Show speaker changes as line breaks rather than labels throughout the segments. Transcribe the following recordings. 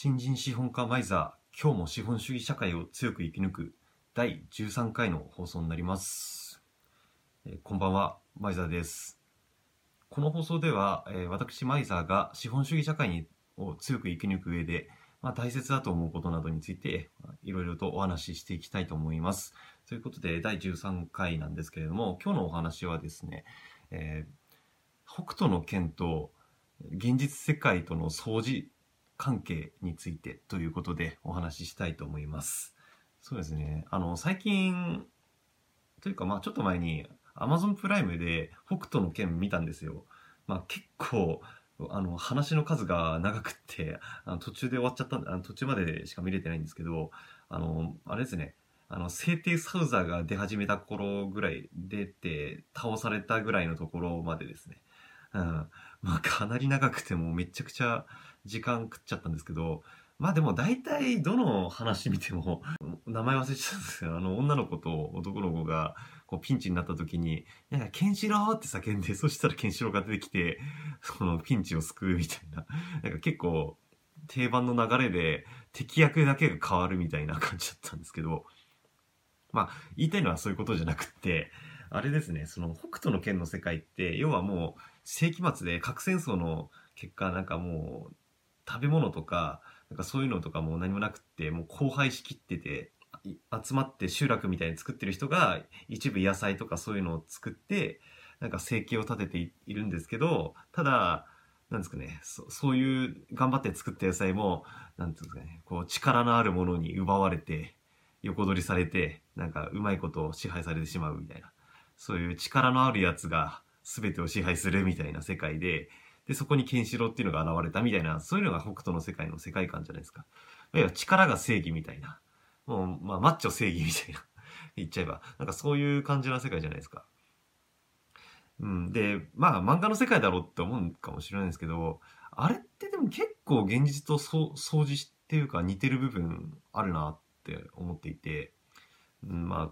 新人資本家マイザー、今日も資本主義社会を強く生き抜く第13回の放送になります。えーこんばんは、マイザーです。この放送では、えー私マイザーが資本主義社会にを強く生き抜く上で、まあ、大切だと思うことなどについて、いろいろとお話ししていきたいと思います。ということで、第13回なんですけれども、今日のお話はですね、えー北斗の拳と現実世界との相似関係についてということでお話ししたいと思います。そうですね。あの、最近、というかまあちょっと前に Amazon プライムで北斗の拳見たんですよ。まあ結構、あの、話の数が長くって、あの途中で終わっちゃったんで、あの途中までしか見れてないんですけど、あの、あれですね。あの、聖帝サウザーが出始めた頃ぐらい、出て、倒されたぐらいのところまでですね。うん。まあかなり長くてもうめちゃくちゃ時間食っちゃったんですけど、まあでも大体どの話見ても、名前忘れちゃったんですよ。あの女の子と男の子がこうピンチになった時に、なんかケンシロウって叫んで、そしたらケンシロウが出てきて、そのピンチを救うみたいな。なんか結構定番の流れで敵役だけが変わるみたいな感じだったんですけど、まあ言いたいのはそういうことじゃなくって、あれですね、その北斗の拳の世界って、要はもう世紀末で核戦争の結果、なんかもう食べ物とか、なんかそういうのとかも何もなくって、もう荒廃しきってて、集まって集落みたいに作ってる人が一部野菜とかそういうのを作って、なんか生計を立てているんですけど、ただ、なんですかね、そそういう頑張って作った野菜も、なんていうんですかね、こう力のあるものに奪われて、横取りされて、なんかうまいことを支配されてしまうみたいな。そういう力のあるやつが全てを支配するみたいな世界で、で、そこにケンシロウっていうのが現れたみたいな、そういうのが北斗の世界の世界観じゃないですか。いや力が正義みたいな。もう、まあ、マッチョ正義みたいな。言っちゃえば。なんかそういう感じの世界じゃないですか。うん。で、まあ、漫画の世界だろうって思うかもしれないですけど、あれってでも結構現実とそう相似っていうか似てる部分あるなって思っていて、うん、まあ、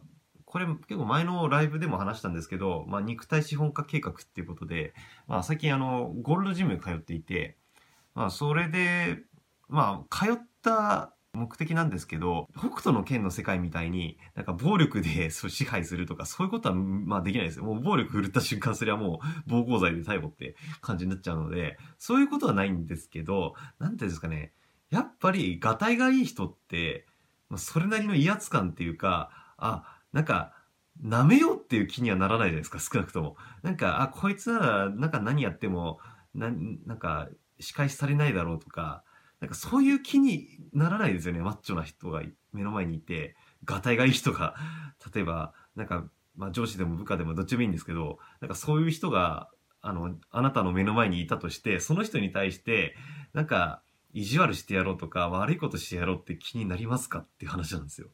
これ結構前のライブでも話したんですけど、まあ、肉体資本化計画っていうことで、まあ、最近あの、ゴールドジムに通っていて、まあ、それで、まあ、通った目的なんですけど、北斗の剣の世界みたいに、なんか暴力でそう支配するとか、そういうことは、まあできないですよ。もう暴力振るった瞬間、それはもう暴行罪で逮捕って感じになっちゃうので、そういうことはないんですけど、なんていうんですかね、やっぱり、がたいがいい人って、まそれなりの威圧感っていうか、あ、なんか、舐めようっていう気にはならないじゃないですか、少なくとも。なんか、あ、こいつなら、なんか何やっても、な、なんか、仕返しされないだろうとか、なんかそういう気にならないですよね、マッチョな人が目の前にいて、がたいがいい人が、例えば、なんか、まあ上司でも部下でもどっちでもいいんですけど、なんかそういう人が、あの、あなたの目の前にいたとして、その人に対して、なんか、意地悪してやろうとか、悪いことしてやろうって気になりますかっていう話なんですよ。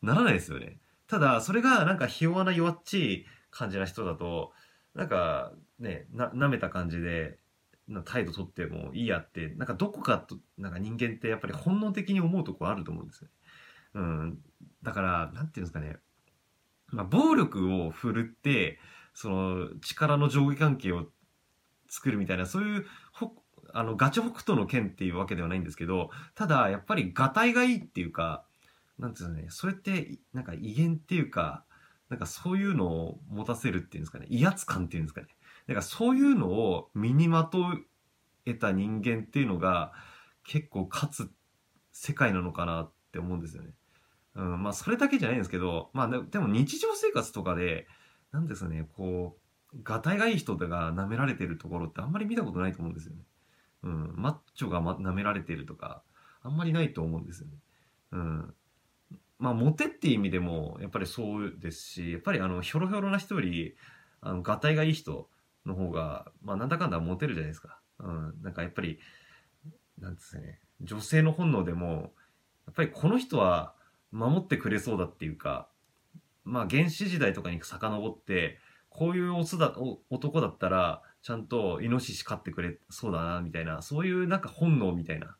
ならないですよね。ただ、それがなんかひ弱な弱っちい感じな人だと、なんかね、な、舐めた感じで、な態度取ってもいいやって、なんかどこかと、なんか人間ってやっぱり本能的に思うとこあると思うんですよね。うん。だから、なんていうんですかね。まあ、暴力を振るって、その、力の上下関係を作るみたいな、そういう、ほ、あの、ガチ北斗の剣っていうわけではないんですけど、ただ、やっぱり、がたいがいいっていうか、なんていうんですかね、それって、なんか威厳っていうか、なんかそういうのを持たせるっていうんですかね、威圧感っていうんですかね。だかそういうのを身にまとえた人間っていうのが結構勝つ世界なのかなって思うんですよね。うん、まあそれだけじゃないんですけど、まあででも日常生活とかで、なんですかね、こう、がたいがいい人が舐められてるところってあんまり見たことないと思うんですよね。うん、マッチョが、ま、舐められてるとか、あんまりないと思うんですよね。うん。まあ、モテっていう意味でも、やっぱりそうですし、やっぱりあの、ひょろひょろな人より、あの、がたいがいい人の方が、まあ、なんだかんだモテるじゃないですか。うん。なんかやっぱり、なんですね、女性の本能でも、やっぱりこの人は守ってくれそうだっていうか、まあ、原始時代とかに遡って、こういうオスだ、男だったら、ちゃんとイノシシ飼ってくれそうだな、みたいな、そういうなんか本能みたいな。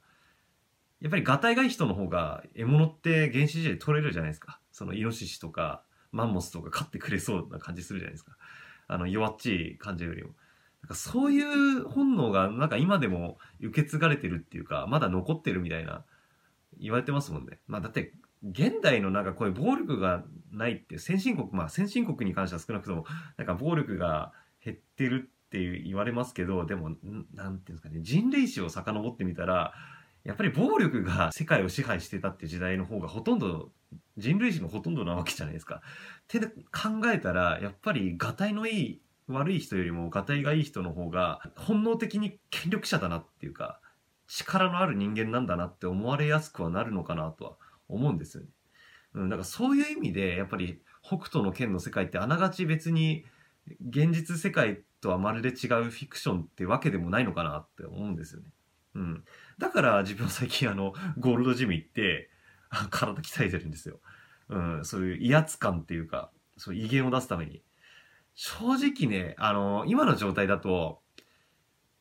やっぱりガタイがいい人の方が獲物って原始時代取れるじゃないですか。そのイノシシとかマンモスとか飼ってくれそうな感じするじゃないですか。あの弱っちい感じよりも。なんかそういう本能がなんか今でも受け継がれてるっていうか、まだ残ってるみたいな言われてますもんね。まあだって現代のなんかこういう暴力がないって先進国、まあ先進国に関しては少なくともなんか暴力が減ってるって言われますけど、でも、なんていうんですかね、人類史を遡ってみたら、やっぱり暴力が世界を支配してたって時代の方がほとんど人類史のほとんどなわけじゃないですか。って考えたらやっぱりがたいのいい悪い人よりもがたいがいい人の方が本能的に権力者だなっていうか力のある人間なんだなって思われやすくはなるのかなとは思うんですよね。うん、だからそういう意味でやっぱり北斗の剣の世界ってあながち別に現実世界とはまるで違うフィクションってわけでもないのかなって思うんですよね。うん。だから自分は最近あの、ゴールドジム行って、体鍛えてるんですよ。うん、そういう威圧感っていうか、そう威厳を出すために。正直ね、あの、今の状態だと、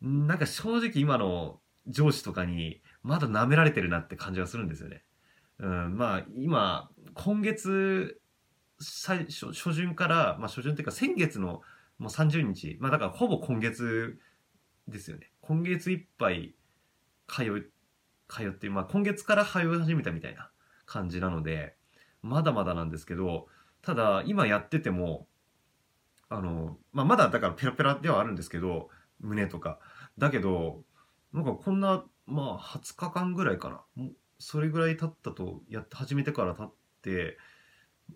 なんか正直今の上司とかに、まだ舐められてるなって感じがするんですよね。うん、まあ、今、今月、最初、初旬から、まあ初旬っていうか先月のもう30日、まあだからほぼ今月ですよね。今月いっぱい通い、通って、まあ今月から通い始めたみたいな感じなので、まだまだなんですけど、ただ今やってても、あの、まあまだだからペラペラではあるんですけど、胸とか。だけど、なんかこんな、まあ20日間ぐらいかな。それぐらい経ったと、やって始めてから経って、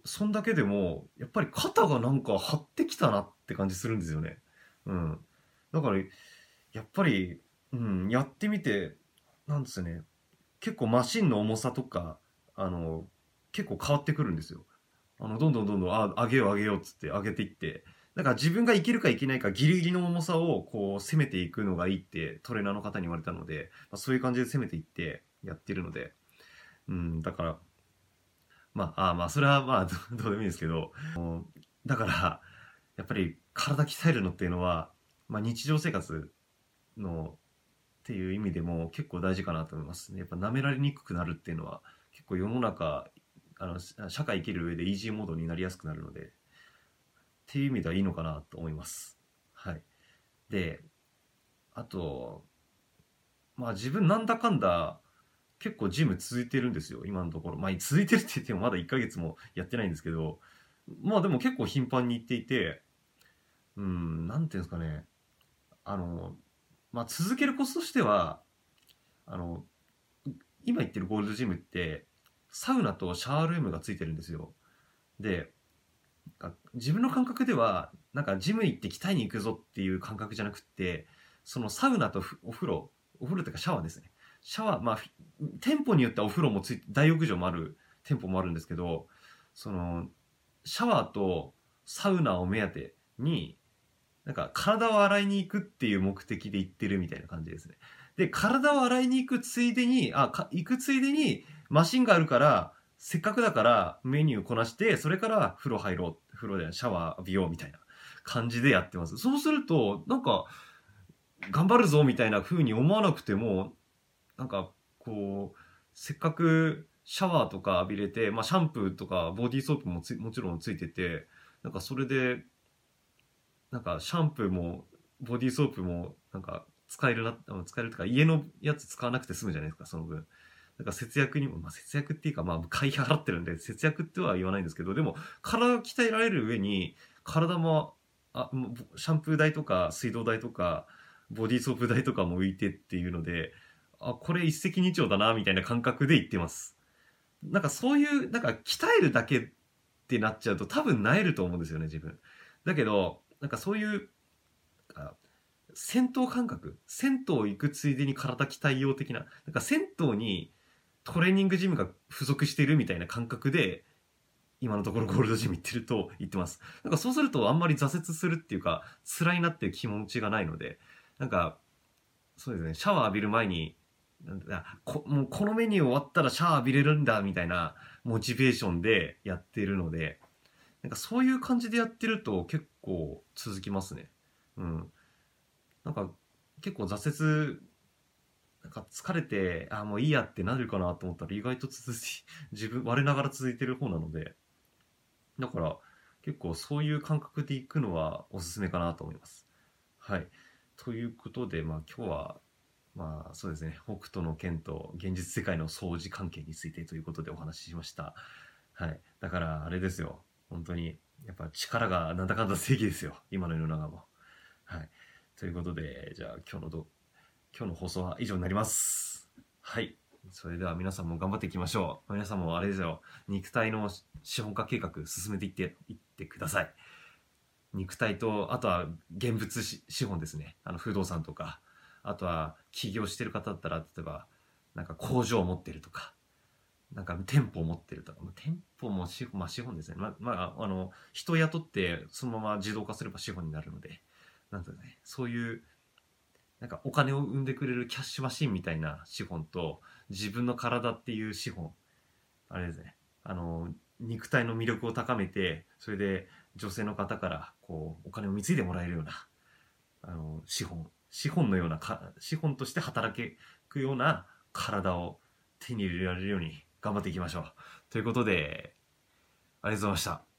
そんだけでも、やっぱり肩がなんか張ってきたなって感じするんですよね。うん。だから、やっぱり、うん、やってみて、なんですね。結構マシンの重さとかあの結構変わってくるんですよ。あのどんどんどんどんあ上げよう上げようっつって上げていってだから自分がいけるかいけないかギリギリの重さをこう攻めていくのがいいってトレーナーの方に言われたので、まあ、そういう感じで攻めていってやってるので。うんだからまああまあそれはまあどうでもいいですけどだからやっぱり体鍛えるのっていうのは、まあ、日常生活のっていう意味でも結構大事かなと思いますね。やっぱ舐められにくくなるっていうのは結構世の中あの社会生きる上でイージーモードになりやすくなるのでっていう意味ではいいのかなと思います。はい。で、あと、まあ自分なんだかんだ結構ジム続いてるんですよ、今のところ。まあ続いてるって言ってもまだ1ヶ月もやってないんですけど、まあでも結構頻繁に行っていて、うん、なんていうんですかね、あの、まあ、続けるコツとしてはあの今言ってるゴールドジムってサウナとシャワールームがついてるんですよ。で自分の感覚ではなんかジム行って鍛えに行くぞっていう感覚じゃなくってそのサウナとお風呂お風呂というかシャワーですね。シャワーまあ店舗によってはお風呂もつい大浴場もある店舗もあるんですけどそのシャワーとサウナを目当てになんか体を洗いに行くっていう目的で行ってるみたいな感じですね。で、体を洗いに行くついでに、あ、か行くついでにマシンがあるから、せっかくだからメニューこなして、それから風呂入ろう、風呂でシャワー浴びようみたいな感じでやってます。そうすると、なんか、頑張るぞみたいな風に思わなくても、なんか、こう、せっかくシャワーとか浴びれて、まあ、シャンプーとかボディーソープももちろんついてて、なんかそれでなんかシャンプーもボディーソープもなんか使えるな使えるとか家のやつ使わなくて済むじゃないですかその分だから節約にも、まあ、節約っていうかまあ会費払ってるんで節約っては言わないんですけどでも体鍛えられる上に体もあシャンプー代とか水道代とかボディーソープ代とかも浮いてっていうのであこれ一石二鳥だなみたいな感覚で言ってます。なんかそういうなんか鍛えるだけってなっちゃうと多分なえると思うんですよね自分。だけどなんかそういう戦闘感覚銭湯行くついでに体鍛えよう的ななんか銭湯にトレーニングジムが付属してるみたいな感覚で今のところゴールドジム行ってると言ってます。なんかそうするとあんまり挫折するっていうか辛いなっていう気持ちがないのでなんかそうですねシャワー浴びる前になんだこもうこのメニュー終わったらシャワー浴びれるんだみたいなモチベーションでやってるのでなんかそういう感じでやってると結構続きますね。うん。なんか結構挫折、なんか疲れて、あ、もういいやってなるかなと思ったら意外と続い、自分、我ながら続いてる方なので、だから結構そういう感覚でいくのはおすすめかなと思います。はい。ということで、まあ、今日は、まあ、そうですね、北斗の剣と現実世界の相似関係についてということでお話ししました。はい。だから、あれですよ。本当に、やっぱ力がなんだかんだ正義ですよ。今の世の中も。はい。ということで、じゃあ今日のど、今日の放送は以上になります。はい。それでは皆さんも頑張っていきましょう。皆さんもあれですよ。肉体の資本化計画進めていっていってください。肉体と、あとは現物資本ですね。あの不動産とか、あとは起業してる方だったら、例えば、なんか工場を持ってるとか、なんか店舗を持ってるとか、店舗も資本,、まあ、資本ですね。まあ、まあ、あの、人雇ってそのまま自動化すれば資本になるので、なんとね、そういう、なんかお金を生んでくれるキャッシュマシンみたいな資本と、自分の体っていう資本、あれですね、あの、肉体の魅力を高めて、それで女性の方からこうお金を貢いでもらえるようなあの資本。資本のようなか資本として働くような体を手に入れられるように頑張っていきましょう。ということでありがとうございました。